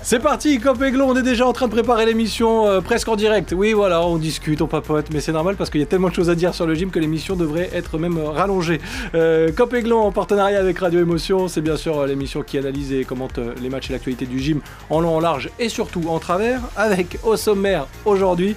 C'est parti, Cop on est déjà en train de préparer l'émission euh, presque en direct. Oui, voilà, on discute, on papote, mais c'est normal parce qu'il y a tellement de choses à dire sur le gym que l'émission devrait être même euh, rallongée. Euh, Cop en partenariat avec Radio Émotion, c'est bien sûr euh, l'émission qui analyse et commente les matchs et l'actualité du gym en long, en large et surtout en travers, avec au sommaire aujourd'hui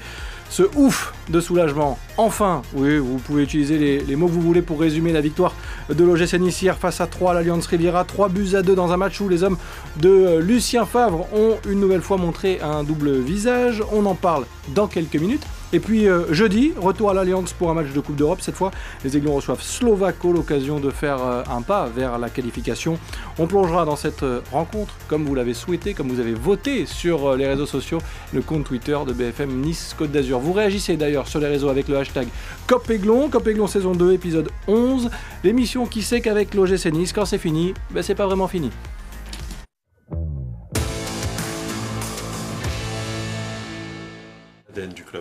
ce ouf de soulagement. Enfin, oui, vous pouvez utiliser les, mots que vous voulez pour résumer la victoire de l'OGC Nice hier face à 3 à l'Alliance Riviera. 3 buts à 2 dans un match où les hommes de euh, Lucien Favre ont une nouvelle fois montré un double visage. On en parle dans quelques minutes. Et puis euh, jeudi, retour à l'Alliance pour un match de Coupe d'Europe. Cette fois, les Aiglons reçoivent Slovako, l'occasion de faire euh, un pas vers la qualification. On plongera dans cette euh, rencontre comme vous l'avez souhaité, comme vous avez voté sur les réseaux sociaux, le compte Twitter de BFM Nice Côte d'Azur. Vous réagissez d'ailleurs sur les réseaux avec le hashtag COPEGLON, COPEGLON saison 2, épisode 11. L'émission qui sait qu'avec l'OGC Nice, quand c'est fini, ben c'est pas vraiment fini.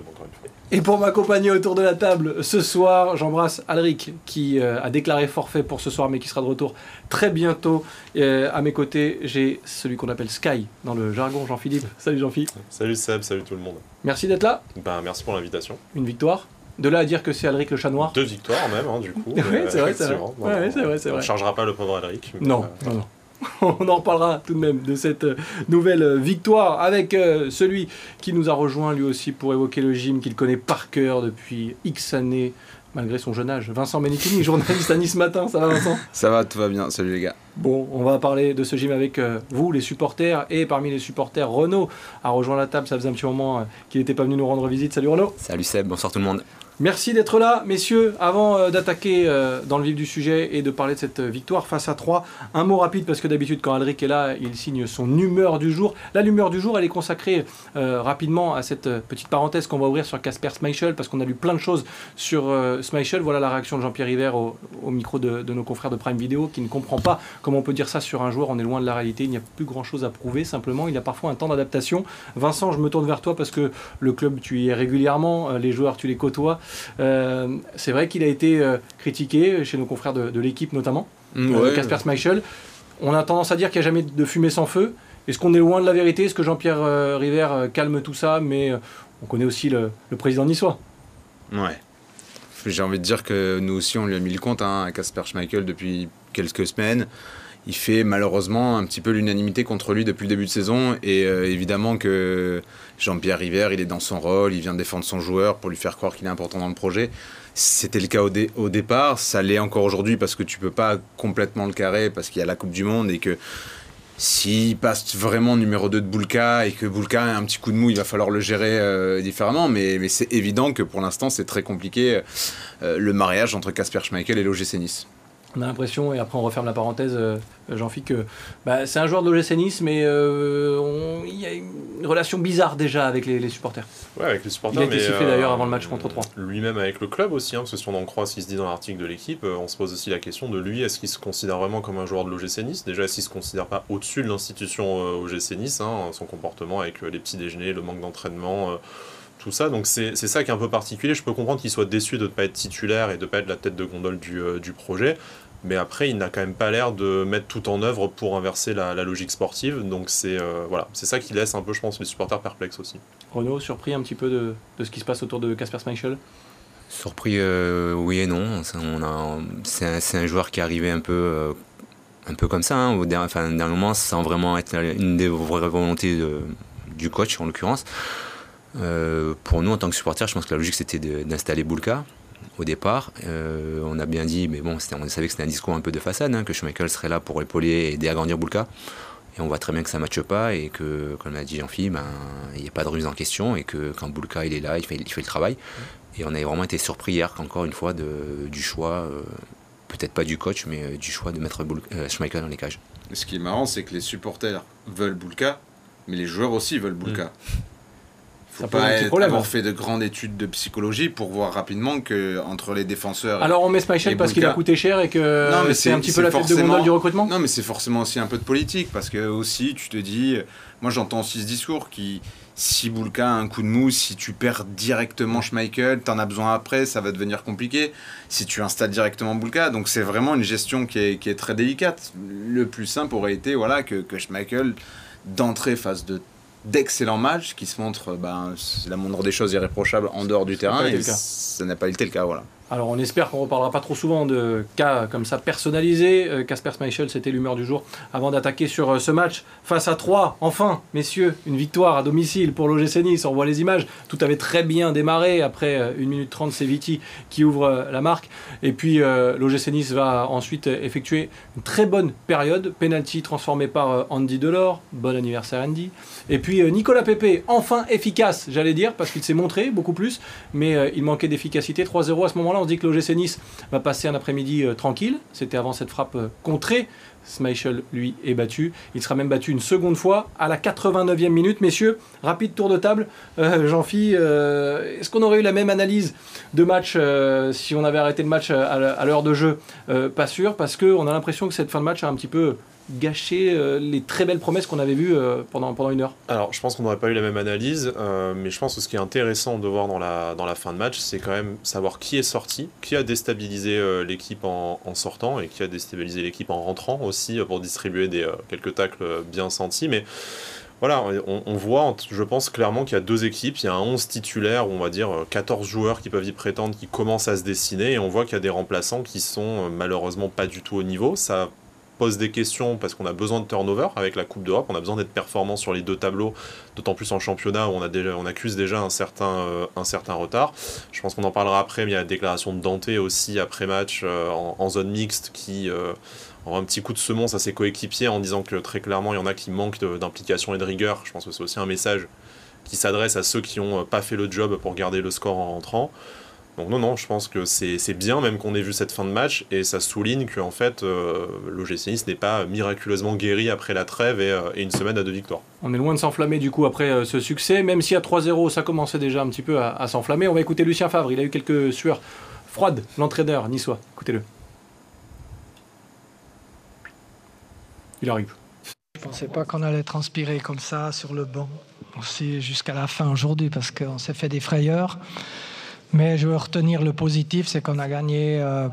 Club, encore une fois. Et pour m'accompagner autour de la table ce soir, j'embrasse Alric qui euh, a déclaré forfait pour ce soir mais qui sera de retour très bientôt. Euh, à mes côtés, j'ai celui qu'on appelle Sky dans le jargon, Jean-Philippe. Salut Jean-Philippe. Salut Seb, salut tout le monde. Merci d'être là. Ben, merci pour l'invitation. Une victoire. De là à dire que c'est Alric le chat noir. Deux victoires même, hein, du coup. oui, c'est vrai, c'est vrai. on ne chargera pas le pauvre Alric. Non, euh, non, non. on en reparlera tout de même de cette euh, nouvelle euh, victoire avec euh, celui qui nous a rejoint lui aussi pour évoquer le gym qu'il connaît par cœur depuis X années, malgré son jeune âge. Vincent Benitini, journaliste à Nice Matin, ça va Vincent? Ça va, tout va bien, salut les gars. Bon, on va parler de ce gym avec vous, les supporters, et parmi les supporters, Renaud a rejoint la table, ça faisait un petit moment qu'il n'était pas venu nous rendre visite. Salut Renaud Salut Seb, bonsoir tout le monde. Merci d'être là, messieurs. Avant euh, d'attaquer euh, dans le vif du sujet et de parler de cette euh, victoire face à 3, un mot rapide parce que d'habitude quand Alric est là, il signe son humeur du jour. La humeur du jour, elle est consacrée rapidement à cette petite parenthèse qu'on va ouvrir sur Casper Schmeichel parce qu'on a lu plein de choses sur Schmeichel. Voilà la réaction de Jean-Pierre River au, micro de, de, nos confrères de Prime Video qui ne comprend pas comment on peut dire ça sur un joueur. On est loin de la réalité. Il n'y a plus grand chose à prouver. Simplement, il a parfois un temps d'adaptation. Vincent, je me tourne vers toi parce que le club, tu y es régulièrement. Les joueurs, tu les côtoies. Euh, c'est vrai qu'il a été euh, critiqué chez nos confrères de, l'équipe notamment, mm, euh, Casper Schmeichel. On a tendance à dire qu'il n'y a jamais de fumée sans feu. Est-ce qu'on est loin de la vérité? Est-ce que Jean-Pierre River calme tout ça? Mais on connaît aussi le, président niçois. Ouais. J'ai envie de dire que nous aussi, on lui a mis le compte hein, à Casper Schmeichel depuis quelques semaines il fait malheureusement un petit peu l'unanimité contre lui depuis le début de saison. Et euh, évidemment que Jean-Pierre River, il est dans son rôle, il vient défendre son joueur pour lui faire croire qu'il est important dans le projet. C'était le cas au, départ, ça l'est encore aujourd'hui parce que tu peux pas complètement le carrer parce qu'il y a la Coupe du Monde et que s'il passe vraiment numéro 2 de Boulka et que Boulka a un petit coup de mou, il va falloir le gérer euh, différemment. Mais, c'est évident que pour l'instant, c'est très compliqué euh, le mariage entre Casper Schmeichel et l'OGC on a l'impression, et après on referme la parenthèse, euh, Jean-Philippe, que bah, c'est un joueur de l'OGC Nice, mais euh, il y a une relation bizarre déjà avec les, supporters. Ouais, avec les supporters. Il a été sifflé d'ailleurs avant le match contre 3. Euh, lui-même avec le club aussi, hein, parce que si on en croit ce qui se dit dans l'article de l'équipe, on se pose aussi la question de lui, est-ce qu'il se considère vraiment comme un joueur de l'OGC Nice Déjà, est-ce qu'il se considère pas au-dessus de l'institution OGC Nice, hein, son comportement avec les petits déjeuners, le manque d'entraînement tout ça. Donc c'est ça qui est un peu particulier. Je peux comprendre qu'il soit déçu de ne pas être titulaire et de ne pas être la tête de gondole du, euh, du projet. Mais après, il n'a quand même pas l'air de mettre tout en œuvre pour inverser la, logique sportive. Donc c'est euh, voilà, c'est ça qui laisse un peu, je pense, les supporters perplexes aussi. Renaud, surpris un petit peu de, de ce qui se passe autour de Casper Schmeichel? Surpris, euh, oui et non. C'est un, un, joueur qui est arrivé un peu, un peu comme ça. Hein, au dernier, enfin, dernier moment, sans vraiment être une des vraies volontés de, du coach, en l'occurrence. Euh, pour nous, en tant que supporters, je pense que la logique c'était d'installer Boulka au départ. Euh, on a bien dit, mais bon, on savait que c'était un discours un peu de façade, hein, que Schmeichel serait là pour épauler et aider à grandir Boulka. Et on voit très bien que ça ne matche pas et que, comme l'a dit Jean-Philippe, ben, il n'y a pas de remise en question et que quand Boulka il est là, il fait, il fait le travail. Et on a vraiment été surpris hier, encore une fois, de, du choix, euh, peut-être pas du coach, mais du choix de mettre Schmeichel dans les cages. Ce qui est marrant, c'est que les supporters veulent Boulka, mais les joueurs aussi veulent Boulka. Mm faut pas être, avoir fait de grandes études de psychologie pour voir rapidement que entre les défenseurs. Alors on met Schmeichel parce qu'il a coûté cher et que c'est un petit peu la tête de gondole du recrutement? Non, mais c'est forcément aussi un peu de politique parce que aussi tu te dis, moi j'entends aussi ce discours qui si Boulka a un coup de mou, si tu perds directement Schmeichel, en as besoin après, ça va devenir compliqué. Si tu installes directement Boulka, donc c'est vraiment une gestion qui est, qui est, très délicate. Le plus simple aurait été voilà que, que Schmeichel d'entrée face de d'excellents matchs qui se montrent, ben, c'est la moindre des choses irréprochables en dehors du terrain. Et ça n'a pas été le cas, voilà. Alors on espère qu'on ne reparlera pas trop souvent de cas comme ça personnalisés. Euh, Casper Schmeichel, c'était l'humeur du jour avant d'attaquer sur euh, ce match face à 3. Enfin, messieurs, une victoire à domicile pour l'OGC Nice. On voit les images. Tout avait très bien démarré. Après 1 euh, minute 30, c'est Viti qui ouvre la marque. Et puis l'OGC Nice va ensuite effectuer une très bonne période. Penalty transformé par Andy Delors. Bon anniversaire Andy. Et puis Nicolas Pepe, enfin efficace, j'allais dire, parce qu'il s'est montré beaucoup plus. Mais il manquait d'efficacité. 3-0 à ce moment-là on se dit que l'OGC Nice va passer un après-midi euh, tranquille. C'était avant cette frappe euh, contrée. Smeichel, lui, est battu. Il sera même battu une seconde fois à la 89e minute. Messieurs, rapide tour de table. Euh, Jean-Phi, est-ce qu'on aurait eu la même analyse de match si on avait arrêté le match à l'heure de jeu? Pas sûr, parce qu'on a l'impression que cette fin de match a un petit peu gâcher euh, les très belles promesses qu'on avait vues euh, pendant, pendant une heure Alors, je pense qu'on n'aurait pas eu la même analyse, euh, mais je pense que ce qui est intéressant de voir dans la, dans la fin de match, c'est quand même savoir qui est sorti, qui a déstabilisé l'équipe en, en, sortant et qui a déstabilisé l'équipe en rentrant aussi pour distribuer des, quelques tacles bien sentis. Mais voilà, on, voit, je pense clairement qu'il y a deux équipes. Il y a un 11 titulaire, on va dire 14 joueurs qui peuvent y prétendre, qui commencent à se dessiner, et on voit qu'il y a des remplaçants qui sont malheureusement pas du tout au niveau. Ça pose des questions parce qu'on a besoin de turnover avec la Coupe d'Europe, on a besoin d'être performant sur les deux tableaux, d'autant plus en championnat où on, accuse déjà un certain, euh, un certain retard. Je pense qu'on en parlera après, mais il y a la déclaration de Dante aussi après match euh, en, zone mixte qui euh, un petit coup de semonce à ses coéquipiers en disant que très clairement il y en a qui manquent d'implication et de rigueur. Je pense que c'est aussi un message qui s'adresse à ceux qui n'ont pas fait le job pour garder le score en rentrant. Donc non, non, je pense que c'est bien même qu'on ait vu cette fin de match et ça souligne qu'en en fait euh, l'OGC Nice n'est pas miraculeusement guéri après la trêve et, euh, une semaine à deux victoires. On est loin de s'enflammer du coup après euh, ce succès, même si à 3-0 ça commençait déjà un petit peu à, s'enflammer. On va écouter Lucien Favre, il a eu quelques sueurs froides, l'entraîneur niçois. Écoutez-le. Il arrive. Je pensais pas qu'on allait transpirer comme ça sur le banc aussi jusqu'à la fin aujourd'hui parce qu'on s'est fait des frayeurs. Mais je veux retenir le positif, c'est qu'on a gagné euh,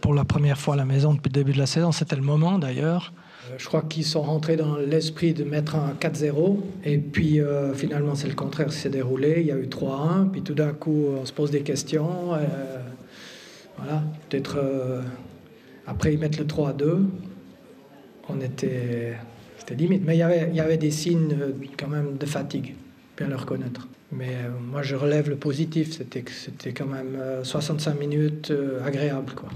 pour la première fois à la maison depuis le début de la saison. C'était le moment d'ailleurs. Euh, je crois qu'ils sont rentrés dans l'esprit de mettre un 4-0. Et puis euh, finalement, c'est le contraire qui s'est déroulé. Il y a eu 3-1. Puis tout d'un coup, on se pose des questions. voilà, peut-être après ils mettent le 3-2. On était. C'était limite. Mais il y, avait, il y avait des signes quand même de fatigue, bien le reconnaître. Mais euh, moi, je relève le positif. C'était quand même 65 euh, minutes euh, agréables. Quoi.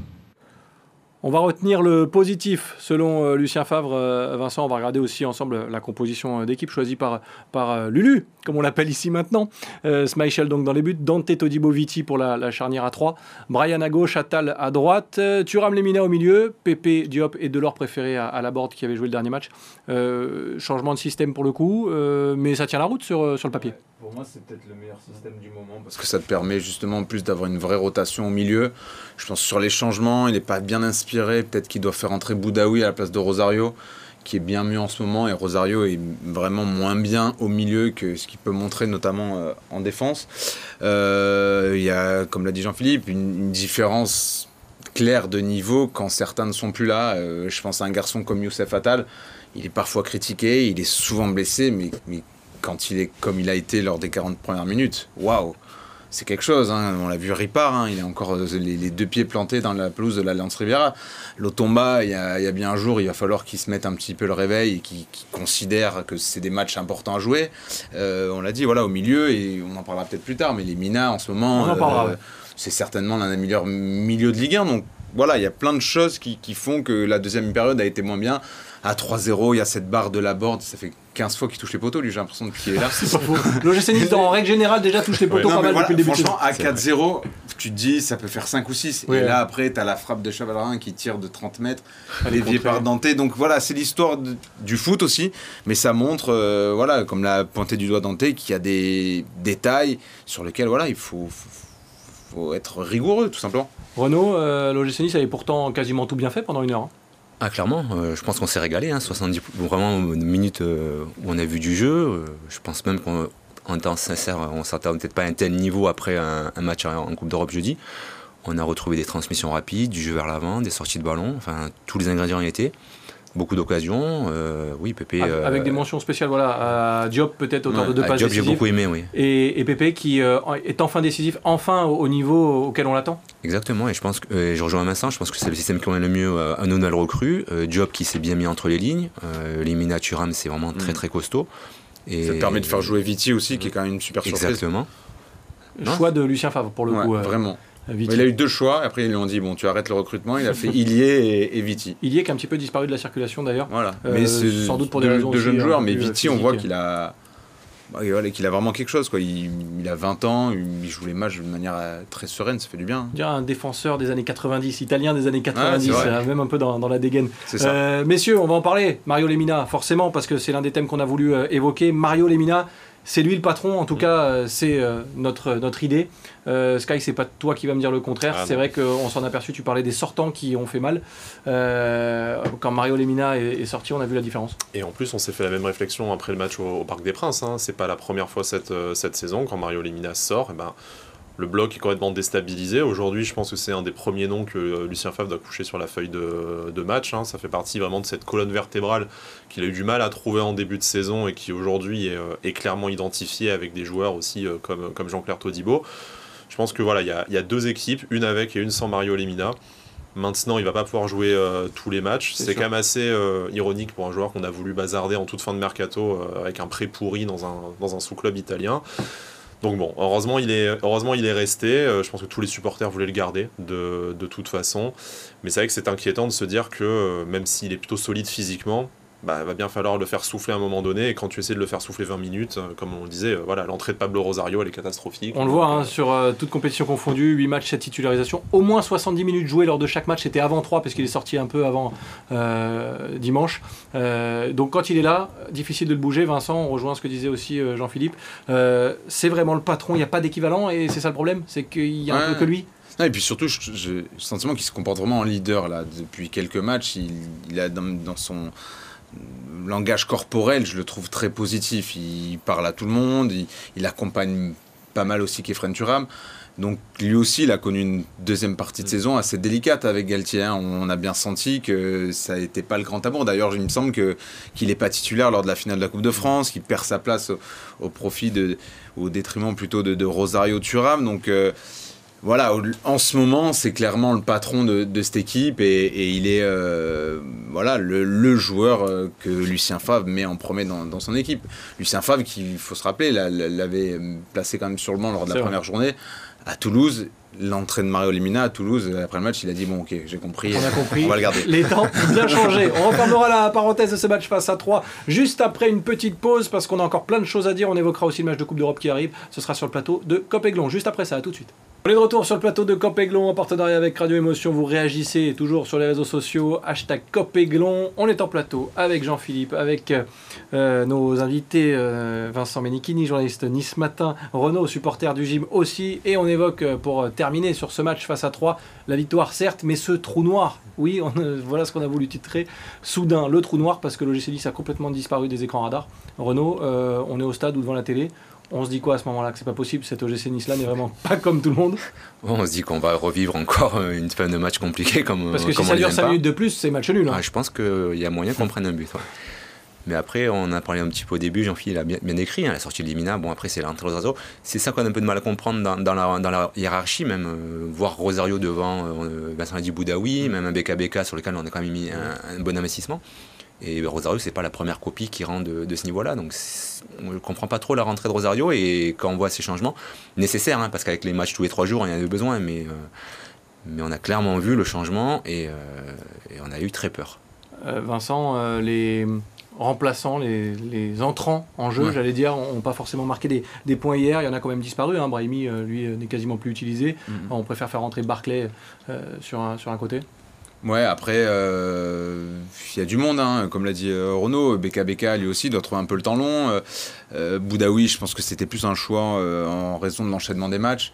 On va retenir le positif selon euh, Lucien Favre. Euh, Vincent, on va regarder aussi ensemble la composition euh, d'équipe choisie par, par Lulu, comme on l'appelle ici maintenant. Euh, donc dans les buts, Dante Todibo Viti pour la, charnière à 3, Brian à gauche, Attal à droite, Thuram Lemina au milieu, Pepe Diop et Delors préféré à, la board qui avait joué le dernier match. changement de système pour le coup, mais ça tient la route sur, sur le papier. Pour moi, c'est peut-être le meilleur système du moment parce que ça te permet justement plus d'avoir une vraie rotation au milieu. Je pense sur les changements, il n'est pas bien inspiré. Peut-être qu'il doit faire entrer Boudaoui à la place de Rosario, qui est bien mieux en ce moment. Et Rosario est vraiment moins bien au milieu que ce qu'il peut montrer, notamment euh, en défense. Euh, il y a, comme l'a dit Jean-Philippe, une, différence claire de niveau quand certains ne sont plus là. Euh, je pense à un garçon comme Youssef Attal. Il est parfois critiqué, il est souvent blessé, mais, mais quand il est comme il a été lors des 40 premières minutes, waouh, c'est quelque chose. Hein. On l'a vu Ripard, hein. il a encore euh, les, deux pieds plantés dans la pelouse de l'Alliance Riviera. L'Otomba, il, y a bien un jour, il va falloir qu'il se mette un petit peu le réveil et qu'il considère que c'est des matchs importants à jouer. Euh, on l'a dit, voilà, au milieu, et on en parlera peut-être plus tard, mais les Minas en ce moment, euh, c'est certainement l'un des meilleurs milieux de Ligue 1. Donc voilà, il y a plein de choses qui, qui font que la deuxième période a été moins bien à 3-0, il y a cette barre de la board, ça fait 15 fois qu'il touche les poteaux, lui, j'ai l'impression qu'il est là. c'est pas faux. L'OGC en règle générale, déjà touche les poteaux pas mal depuis le début. Franchement, à 4-0, tu te dis, ça peut faire 5 ou 6. et là, après, tu as la frappe de Chavalerin qui tire de 30 mètres, dévié par Dante. Donc voilà, c'est l'histoire du foot aussi, mais ça montre, euh, voilà, comme l'a pointé du doigt Dante, qu'il y a des détails sur lesquels voilà, il faut, faut, être rigoureux, tout simplement. Renaud, euh, l'OGC avait pourtant quasiment tout bien fait pendant une heure. Hein. Ah clairement, euh, je pense qu'on s'est régalé, hein, 70 vraiment minutes euh, où on a vu du jeu. Euh, je pense même qu'en temps sincère, on s'attendait peut-être pas à un tel niveau après un, match en Coupe d'Europe jeudi. On a retrouvé des transmissions rapides, du jeu vers l'avant, des sorties de ballon, enfin tous les ingrédients y étaient. Beaucoup d'occasions. Euh, oui, Pépé. Avec, avec des mentions spéciales, voilà, à Diop peut-être autant ouais, de deux passes Diop, j'ai beaucoup aimé, oui. Et, et Pépé qui euh, est enfin décisif, enfin au, au niveau auquel on l'attend. Exactement, et je pense que euh, je rejoins Vincent, je pense que c'est le système qui convient le mieux euh, à nos nouvelles recrues. Euh, Diop qui s'est bien mis entre les lignes, euh, Limina Thuram c'est vraiment très Mm. très costaud. Et Ça te permet de faire jouer Viti aussi, qui est quand même une super surprise. Exactement. Non. Choix de Lucien Favre pour le Ouais, coup. euh, vraiment. Viti. Il a eu deux choix, après ils lui ont dit bon, tu arrêtes le recrutement. Il a fait Ilié et, et Viti. Il y est qui a un petit peu disparu de la circulation d'ailleurs. Voilà. Euh, mais c'est sans doute pour des de, raisons de jeunes un joueurs, peu mais euh, Viti, on voit qu'il a. bah, voilà, qu'il a vraiment quelque chose. Quoi. Il, il a 20 ans, il joue les matchs de manière euh, très sereine, ça fait du bien. On dirait un défenseur des années 90, italien des années 90, c'est vrai. euh, même un peu dans, dans la dégaine. Euh, messieurs, on va en parler. Mario Lemina, forcément, parce que c'est l'un des thèmes qu'on a voulu euh, évoquer. Mario Lemina, c'est lui le patron, en tout cas, euh, c'est euh, notre, notre idée. Euh, Sky, c'est pas toi qui va me dire le contraire. Ah, c'est vrai qu'on s'en aperçu, tu parlais des sortants qui ont fait mal. Euh, quand Mario Lemina est, est sorti, on a vu la différence. Et en plus, on s'est fait la même réflexion après le match au, au Parc des Princes. Hein. C'est pas la première fois cette, cette saison quand Mario Lemina sort. eh ben, le bloc est complètement déstabilisé. Aujourd'hui, je pense que c'est un des premiers noms que euh, Lucien Favre doit coucher sur la feuille de, de match. hein. Ça fait partie vraiment de cette colonne vertébrale qu'il a eu du mal à trouver en début de saison et qui aujourd'hui est, euh, est clairement identifiée avec des joueurs aussi euh, comme, comme Jean-Claire Todibo. Je pense que voilà, il y a, il y a deux équipes, une avec et une sans Mario Lemina. Maintenant, il va pas pouvoir jouer euh, tous les matchs. C'est quand même assez euh, ironique pour un joueur qu'on a voulu bazarder en toute fin de mercato euh, avec un prêt pourri dans un, dans un sous-club italien. Donc bon, heureusement il est, resté. Euh, je pense que tous les supporters voulaient le garder de, de toute façon. Mais c'est vrai que c'est inquiétant de se dire que euh, même s'il est plutôt solide physiquement, bah, il va bien falloir le faire souffler à un moment donné. Et quand tu essaies de le faire souffler 20 minutes, euh, comme on le disait, euh, voilà, l'entrée de Pablo Rosario, elle est catastrophique. On le voit hein, sur euh, toute compétition confondue, 8 matchs, 7 titularisations, au moins 70 minutes jouées lors de chaque match, c'était avant 3 parce qu'il est sorti un peu avant euh, dimanche. Euh, donc quand il est là, difficile de le bouger. Vincent, on rejoint ce que disait aussi euh, Jean-Philippe. Euh, c'est vraiment le patron, il n'y a pas d'équivalent et c'est ça le problème, c'est qu'il y a un Ouais. peu que lui. Non, et puis surtout, j'ai le sentiment qu'il se comporte vraiment en leader là. Depuis quelques matchs, il, il a dans, dans son langage corporel, je le trouve très positif. Il parle à tout le monde, il, il accompagne pas mal aussi Kefren Turam. Donc lui aussi, il a connu une deuxième partie de saison assez délicate avec Galtier. hein. On a bien senti que ça n'était pas le grand amour. D'ailleurs, il me semble que qu'il n'est pas titulaire lors de la finale de la Coupe de France, qu'il perd sa place au, au profit de, au détriment plutôt de, de Rosario Turam. Donc euh, voilà, en ce moment, c'est clairement le patron de, de cette équipe et, et il est euh, voilà le, le joueur euh, que Lucien Favre met en premier dans, dans son équipe. Lucien Favre, qui, il faut se rappeler, l'a- l'a- l'avait placé quand même sur le banc lors de la vrai. première journée à Toulouse. L'entrée de Mario Lemina à Toulouse, après le match, il a dit Bon, ok, j'ai compris, On a compris. on va le garder. Les temps ont bien changé. On refermera la parenthèse de ce match face à 3 juste après une petite pause parce qu'on a encore plein de choses à dire. On évoquera aussi le match de Coupe d'Europe qui arrive. Ce sera sur le plateau de Copéglon. Juste après ça, à tout de suite. On est de retour sur le plateau de Copéglon en partenariat avec Radio Émotion. Vous réagissez toujours sur les réseaux sociaux. Hashtag Copéglon. On est en plateau avec Jean-Philippe, avec euh, nos invités euh, Vincent Menichini, journaliste Nice Matin, Renaud, supporter du gym aussi. Et on évoque euh, pour euh, sur ce match face à 3 la victoire certes, mais ce trou noir. Oui, on, euh, voilà ce qu'on a voulu titrer. Soudain, le trou noir parce que le GC Nice a complètement disparu des écrans radars. Renaud, euh, on est au stade ou devant la télé. On se dit quoi à ce moment-là Que c'est pas possible, cet OGC Nice là n'est vraiment pas comme tout le monde. Bon, on se dit qu'on va revivre encore euh, une fin de match compliquée comme, Parce que comme si ça dure aime 5 pas. minutes de plus, c'est match nul. hein. Ah, je pense qu'il y a moyen qu'on prenne un but. ouais. Mais après, on a parlé un petit peu au début, Jean-Philippe a bien, bien écrit, hein, la sortie de Limina, bon après c'est l'entrée de Rosario. C'est ça qu'on a un peu de mal à comprendre dans, dans la, dans la hiérarchie, même euh, voir Rosario devant euh, Vincent Adi Boudaoui, même un BKBK sur lequel on a quand même mis un, un bon investissement. Et Rosario, c'est pas la première copie qui rend de, de ce niveau-là. Donc on ne comprend pas trop la rentrée de Rosario et quand on voit ces changements, nécessaires, hein, parce qu'avec les matchs tous les trois jours, il y en avait besoin, mais, euh, mais on a clairement vu le changement et, euh, et on a eu très peur. Euh, Vincent, euh, les remplaçants, les, les entrants en jeu, Ouais. j'allais dire, n'ont pas forcément marqué des, des points hier. Il y en a quand même disparu. Hein. Brahimi, euh, lui, euh, n'est quasiment plus utilisé. Mhm. On préfère faire rentrer Barclay euh, sur, un, sur un côté. Ouais, après, euh, il y a du monde, hein, comme l'a dit euh, Renaud. BKBK, lui aussi, doit trouver un peu le temps long. Euh, Boudaoui, je pense que c'était plus un choix en raison de l'enchaînement des matchs.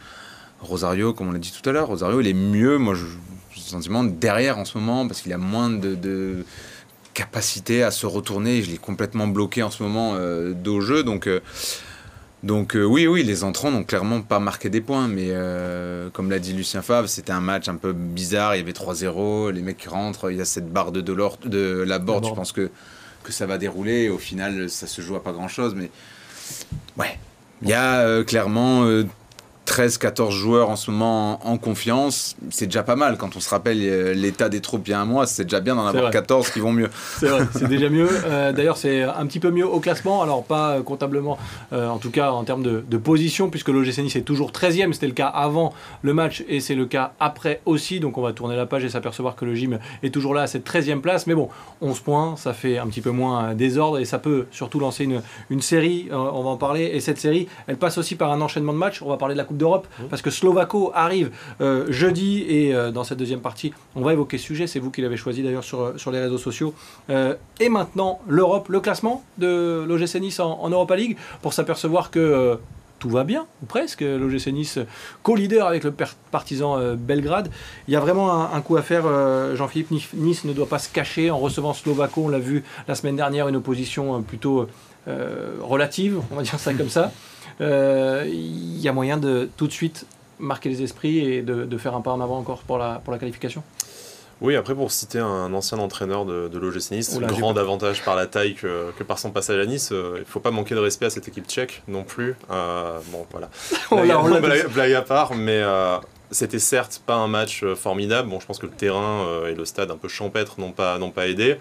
Rosario, comme on l'a dit tout à l'heure, Rosario, il est mieux, moi, je- j'ai le sentiment, derrière en ce moment, parce qu'il a moins de, de capacité à se retourner. Je l'ai complètement bloqué en ce moment euh, dos jeu. Donc, euh, Donc euh, oui, oui, les entrants n'ont clairement pas marqué des points, mais comme l'a dit Lucien Favre, c'était un match un peu bizarre, il y avait 3-0, les mecs rentrent, il y a cette barre de, de la board, je pense que, que ça va dérouler, au final ça se joue à pas grand-chose, mais ouais, il y a clairement 13-14 joueurs en ce moment en, confiance, c'est déjà pas mal. Quand on se rappelle euh, l'état des troupes il y a un mois, c'est déjà bien d'en avoir 14 qui vont mieux. C'est vrai, c'est déjà mieux. Euh, d'ailleurs, c'est un petit peu mieux au classement, alors pas euh, comptablement, en tout cas en termes de, position, puisque l'OGC Nice est toujours 13e. C'était le cas avant le match et c'est le cas après aussi. Donc on va tourner la page et s'apercevoir que le gym est toujours là à cette 13e place. Mais bon, 11 points, ça fait un petit peu moins désordre et ça peut surtout lancer une, une série. on va en parler. Et cette série, elle passe aussi par un enchaînement de matchs. On va parler de la Coupe d'Europe, mmh. parce que Slovako arrive euh, jeudi et euh, dans cette deuxième partie, on va évoquer ce sujet. C'est vous qui l'avez choisi d'ailleurs sur, sur les réseaux sociaux. Euh, et maintenant, l'Europe, le classement de l'OGC Nice en, Europa League, pour s'apercevoir que tout va bien, ou presque. L'OGC Nice co-leader avec le partisan Belgrade. Il y a vraiment un, coup à faire, Jean-Philippe. Nice ne doit pas se cacher en recevant Slovako. On l'a vu la semaine dernière, une opposition plutôt relative, on va dire ça comme ça il euh, y a moyen de tout de suite marquer les esprits et de, faire un pas en avant encore pour la, pour la qualification? Oui, après pour citer un ancien entraîneur de, de l'OGC Nice, grand davantage par la taille que, que, par son passage à Nice, euh, il ne faut pas manquer de respect à cette équipe tchèque non plus. Euh, bon, voilà. blague, à part, mais c'était certes pas un match formidable. Bon, je pense que le terrain et le stade un peu champêtre n'ont pas, pas aidé.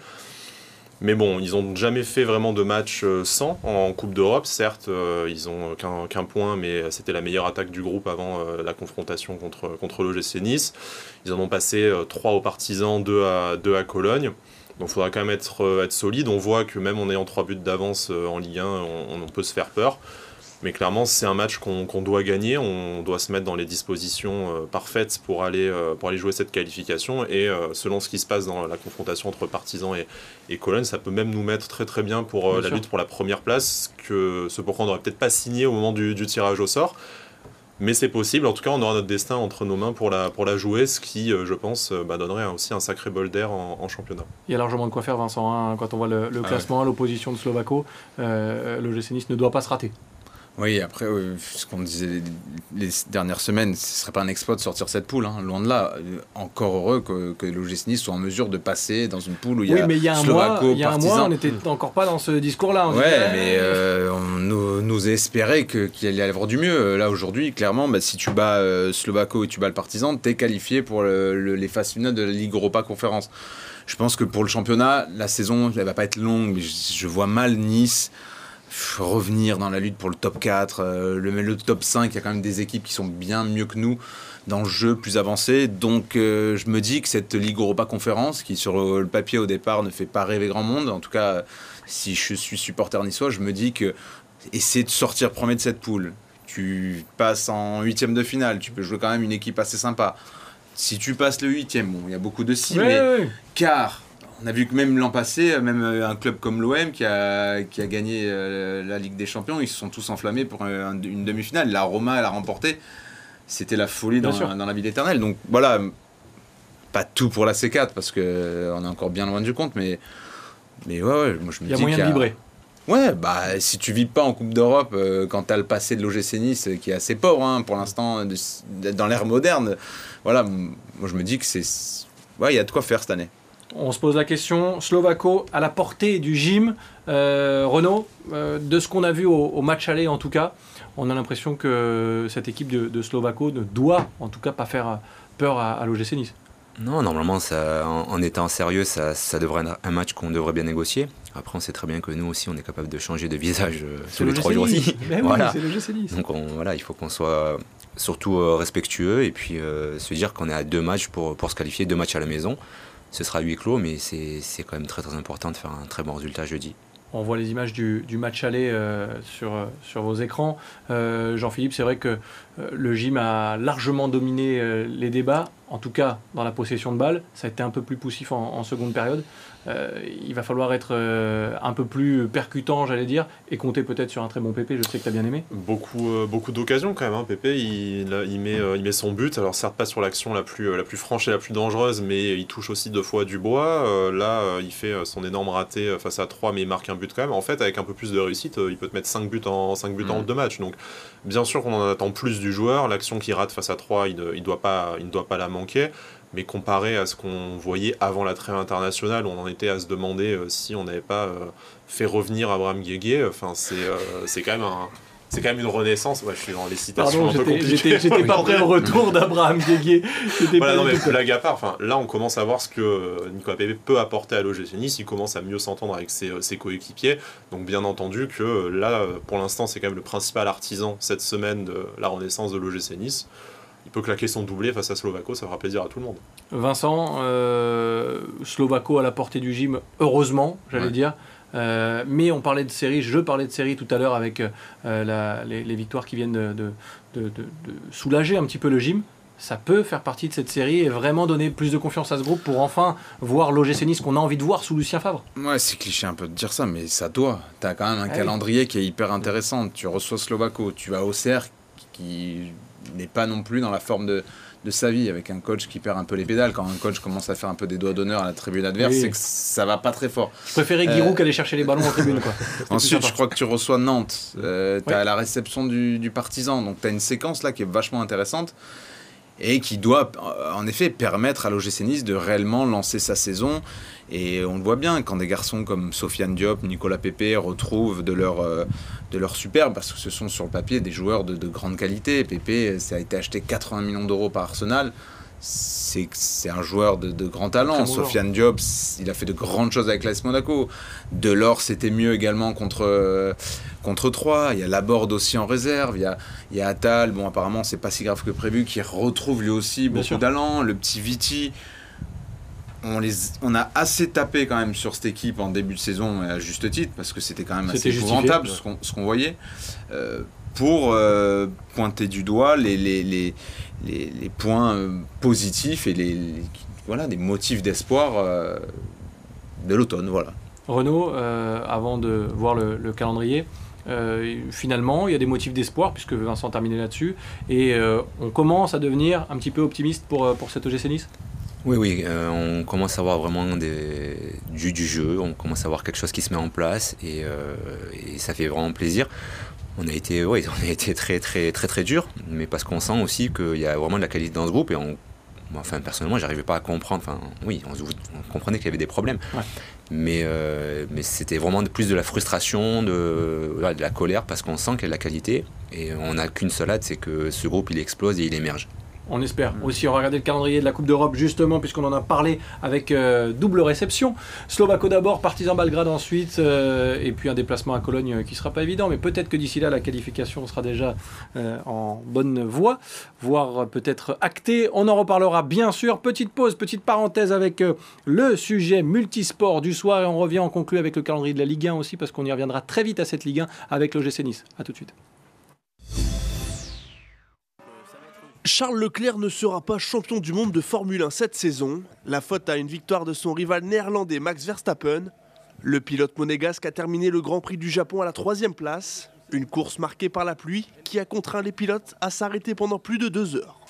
Mais bon, ils n'ont jamais fait vraiment de match euh, sans en Coupe d'Europe. Certes, euh, ils ont qu'un point, mais c'était la meilleure attaque du groupe avant euh, la confrontation contre, contre l'OGC Nice. Ils en ont passé 3 aux partisans, 2 à, 2 à Cologne. Donc il faudra quand même être, être solide. On voit que même en ayant 3 buts d'avance en Ligue 1, on, peut se faire peur. Mais clairement, c'est un match qu'on doit gagner. On doit se mettre dans les dispositions euh, parfaites pour aller, euh, pour aller jouer cette qualification. Et euh, selon ce qui se passe dans la confrontation entre Partisans et, et Cologne, ça peut même nous mettre très très bien pour la lutte pour la première place. Que ce pourquoi on n'aurait peut-être pas signé au moment du, tirage au sort. Mais c'est possible, en tout cas on aura notre destin entre nos mains pour la, pour la jouer, ce qui, je pense, bah, donnerait aussi un sacré bol d'air en, championnat. Il y a largement de quoi faire, Vincent, hein, quand on voit le, ah classement, l'opposition de Slovako, le GC Nice ne doit pas se rater. Oui, après, ce qu'on disait les dernières semaines, ce ne serait pas un exploit de sortir cette poule, hein, loin de là. Encore heureux que, que l'OGC Nice soit en mesure de passer dans une poule où il y a Oui, mais il y a un mois, il y a un mois on n'était encore pas dans ce discours-là. Oui, mais euh, on nous, espérait qu'il allait y avoir du mieux. Là, aujourd'hui, clairement, bah, si tu bats euh, Slovako et tu bats le Partizan, tu es qualifié pour les phases finales de la Ligue Europa Conférence. Je pense que pour le championnat, la saison, elle va pas être longue, mais je vois mal Nice revenir dans la lutte pour le top 4, euh, le, le, top 5, il y a quand même des équipes qui sont bien mieux que nous dans le jeu plus avancé. Donc euh, je me dis que cette Ligue Europa Conférence, qui sur le papier au départ ne fait pas rêver grand monde, en tout cas si je suis supporter niçois, je me dis que essayer de sortir premier de cette poule, tu passes en huitième de finale, tu peux jouer quand même une équipe assez sympa. Si tu passes le huitième, bon, il y a beaucoup de si, mais car on a vu que même l'an passé, même euh, un club comme l'OM qui a, qui a gagné euh, la Ligue des Champions, ils se sont tous enflammés pour une demi-finale. La Roma, elle a remporté. C'était la folie dans, dans, la ville éternelle. Donc voilà, pas tout pour la C4 parce qu'on euh, est encore bien loin du compte, mais, mais ouais, ouais moi je me dis. Il y a moyen de vibrer. Ouais, bah si tu vis pas en Coupe d'Europe quand tu as le passé de l'OGC Nice qui est assez pauvre hein, pour l'instant dans l'ère moderne, voilà, moi je me dis que c'est ouais, il y a de quoi faire cette année. On se pose la question, Slovako à la portée du gym. Euh, Renaud, euh, de ce qu'on a vu au, match aller en tout cas, on a l'impression que cette équipe de, Slovako ne doit en tout cas pas faire peur à, l'OGC Nice. Non, normalement, ça, en, étant sérieux, ça, devrait être un match qu'on devrait bien négocier. Après, on sait très bien que nous aussi, on est capable de changer de visage euh, sur les trois jours aussi. voilà. Nice. Donc voilà, il faut qu'on soit surtout respectueux et puis se dire qu'on est à deux matchs pour, pour se qualifier, deux matchs à la maison ce sera huis clos, mais c'est quand même très très important de faire un très bon résultat jeudi. On voit les images du, match aller euh, sur, sur vos écrans. Euh, Jean-Philippe, c'est vrai que euh, le gym a largement dominé les débats, en tout cas dans la possession de balles. Ça a été un peu plus poussif en, seconde période. Euh, il va falloir être euh, un peu plus percutant, j'allais dire, et compter peut-être sur un très bon Pépé. Je sais que tu as bien aimé. Beaucoup, euh, beaucoup d'occasions quand même. Hein. Pépé, il, il, met, il met son but. Alors certes pas sur l'action la plus, la plus franche et la plus dangereuse, mais il touche aussi deux fois du bois. là, il fait son énorme raté face à 3, mais il marque un but quand même. En fait, avec un peu plus de réussite, il peut te mettre 5 buts en, 5 buts en mm. deux matchs. Donc bien sûr qu'on en attend plus du joueur. L'action qu'il rate face à 3, il ne doit, pas, il ne doit pas la manquer mais comparé à ce qu'on voyait avant la trêve internationale, on en était à se demander euh, si on n'avait pas euh, fait revenir Abraham Guégué. Enfin, c'est euh, c'est quand même un, c'est quand même une renaissance. Ouais, je suis dans les citations Pardon, un peu J'étais pas prêt au retour d'Abraham Guégué. Voilà, non, mais blague à part, enfin, là, on commence à voir ce que Nicolas Pepe peut apporter à l'OGC Nice. Il commence à mieux s'entendre avec ses, ses coéquipiers. Donc, bien entendu, que là, pour l'instant, c'est quand même le principal artisan cette semaine de la renaissance de l'OGC Nice il peut claquer son doublé face à Slovako, ça fera plaisir à tout le monde. Vincent, euh, Slovako à la portée du gym, heureusement, j'allais dire. Euh, mais on parlait de série, je parlais de série tout à l'heure avec euh, les, victoires qui viennent de, soulager un petit peu le gym. Ça peut faire partie de cette série et vraiment donner plus de confiance à ce groupe pour enfin voir l'OGC Nice qu'on a envie de voir sous Lucien Favre. Ouais, c'est cliché un peu de dire ça, mais ça doit. Tu as quand même un ah calendrier qui est hyper intéressant. Tu reçois Slovako, tu vas au CR qui n'est pas non plus dans la forme de, de sa vie avec un coach qui perd un peu les pédales. Quand un coach commence à faire un peu des doigts d'honneur à la tribune adverse, c'est que ça va pas très fort. Je préférais Giroud euh... qu'aller chercher les ballons en tribune. Quoi. Ensuite, je crois que tu reçois Nantes. Euh, tu as la réception du, du partisan. Donc tu as une séquence là qui est vachement intéressante et qui doit en effet permettre à l'OGC Nice de réellement lancer sa saison. Et on le voit bien quand des garçons comme Sofiane Diop, Nicolas Pépé retrouvent de leur, euh, de leur superbe, parce que ce sont sur le papier des joueurs de, de grande qualité. Pépé, ça a été acheté 80 millions d'euros par Arsenal c'est un joueur de, de grand talent. Sofiane Diop, il a fait de grandes choses avec l'AS Monaco. Delors, c'était mieux également contre, contre 3. Il y a Laborde aussi en réserve. Il y a, il y a Attal, bon, apparemment, c'est pas si grave que prévu, qui retrouve lui aussi beaucoup d'allant. Le petit Viti. On, les, on a assez tapé quand même sur cette équipe en début de saison, à juste titre, parce que c'était quand même assez épouvantable ce qu'on voyait. Euh, pour euh, pointer du doigt les, les, les, les points euh, positifs et les, voilà, des motifs d'espoir de l'automne. Voilà. Renaud, avant de voir le, calendrier, finalement, il y a des motifs d'espoir, puisque Vincent a terminé là-dessus, et on commence à devenir un petit peu optimiste pour, pour cette OGC Nice? Oui, oui, on commence à voir vraiment des, du, du, jeu, on commence à voir quelque chose qui se met en place et, et ça fait vraiment plaisir on a été, ouais, on a été très, très, très, très dur, mais parce qu'on sent aussi qu'il y a vraiment de la qualité dans ce groupe et on, enfin, personnellement, j'arrivais pas à comprendre. Enfin, oui, on, comprenait qu'il y avait des problèmes, mais, euh, mais c'était vraiment plus de la frustration, de, de la colère, parce qu'on sent qu'il y a de la qualité et on n'a qu'une seule hâte, c'est que ce groupe il explose et il émerge. On espère. Aussi, on va regarder le calendrier de la Coupe d'Europe, justement, puisqu'on en a parlé avec euh, double réception. Slovako d'abord, Partizan Belgrade ensuite, euh, et puis un déplacement à Cologne euh, qui sera pas évident, mais peut-être que d'ici là, la qualification sera déjà en bonne voie, voire peut-être actée. On en reparlera bien sûr. Petite pause, petite parenthèse avec le sujet multisport du soir, et on revient en conclut avec le calendrier de la Ligue 1 aussi, parce qu'on y reviendra très vite à cette Ligue 1 avec l'OGC Nice. A tout de suite. Charles Leclerc ne sera pas champion du monde de Formule 1 cette saison. La faute à une victoire de son rival néerlandais Max Verstappen. Le pilote monégasque a terminé le Grand Prix du Japon à la troisième place. Une course marquée par la pluie qui a contraint les pilotes à s'arrêter pendant plus de deux heures.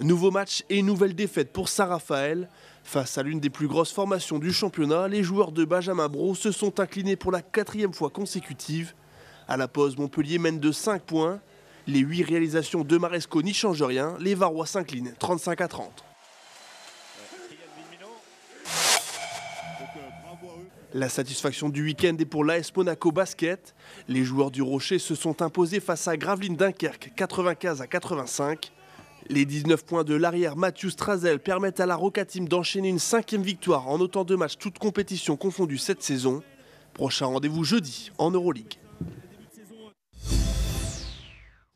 Nouveau match et nouvelle défaite pour Saint-Raphaël. Face à l'une des plus grosses formations du championnat, les joueurs de Benjamin Bro se sont inclinés pour la quatrième fois consécutive. À la pause, Montpellier mène de 5 points. Les huit réalisations de Maresco n'y changent rien. Les Varois s'inclinent 35 à 30. La satisfaction du week-end est pour l'AS Monaco Basket. Les joueurs du Rocher se sont imposés face à Gravelines Dunkerque 95 à 85. Les 19 points de l'arrière Mathieu Strazel permettent à la Roca Team d'enchaîner une cinquième victoire en autant de matchs toutes compétitions confondues cette saison. Prochain rendez-vous jeudi en Euroleague.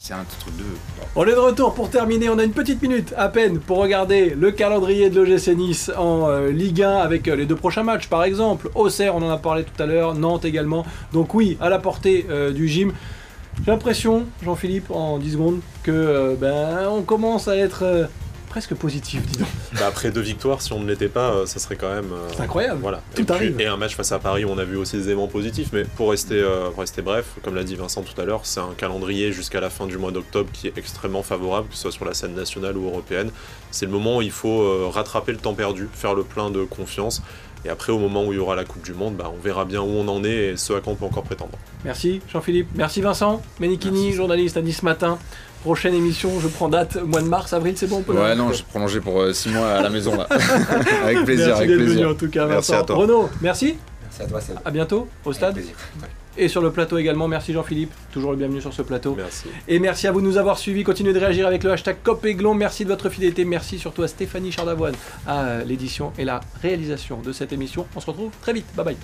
C'est un truc de. On est de retour pour terminer. On a une petite minute à peine pour regarder le calendrier de l'OGC Nice en euh, Ligue 1 avec euh, les deux prochains matchs, par exemple. Auxerre, on en a parlé tout à l'heure. Nantes également. Donc, oui, à la portée euh, du gym. J'ai l'impression, Jean-Philippe, en 10 secondes, que ben, on commence à être presque positif, dis donc. Bah, après deux victoires, si on ne l'était pas, euh, ça serait quand même. euh, C'est incroyable. Voilà. Tout et, puis- et un match face à Paris, on a vu aussi des éléments positifs, mais pour rester, euh, pour rester bref, comme l'a dit Vincent tout à l'heure, c'est un calendrier jusqu'à la fin du mois d'octobre qui est extrêmement favorable, que ce soit sur la scène nationale ou européenne. C'est le moment où il faut euh, rattraper le temps perdu, faire le plein de confiance. Et après, au moment où il y aura la Coupe du Monde, bah, on verra bien où on en est et ce à quoi on peut encore prétendre. Merci Jean-Philippe. Merci Vincent. Menikini, journaliste à Nice Matin. Prochaine émission, je prends date, mois de mars, avril, c'est bon on peut Ouais, non, j'ai prolongé pour 6 mois à la maison là. avec plaisir, Merci avec d'être venu plaisir. en tout cas, Merci Vincent. à toi. Renaud, merci. Merci à toi, c'est À bientôt au stade. Et sur le plateau également, merci Jean-Philippe. Toujours le bienvenu sur ce plateau. Merci. Et merci à vous de nous avoir suivis. Continuez de réagir avec le hashtag COPEGLON. Merci de votre fidélité. Merci surtout à Stéphanie Chardavoine à euh, l'édition et la réalisation de cette émission. On se retrouve très vite. Bye bye.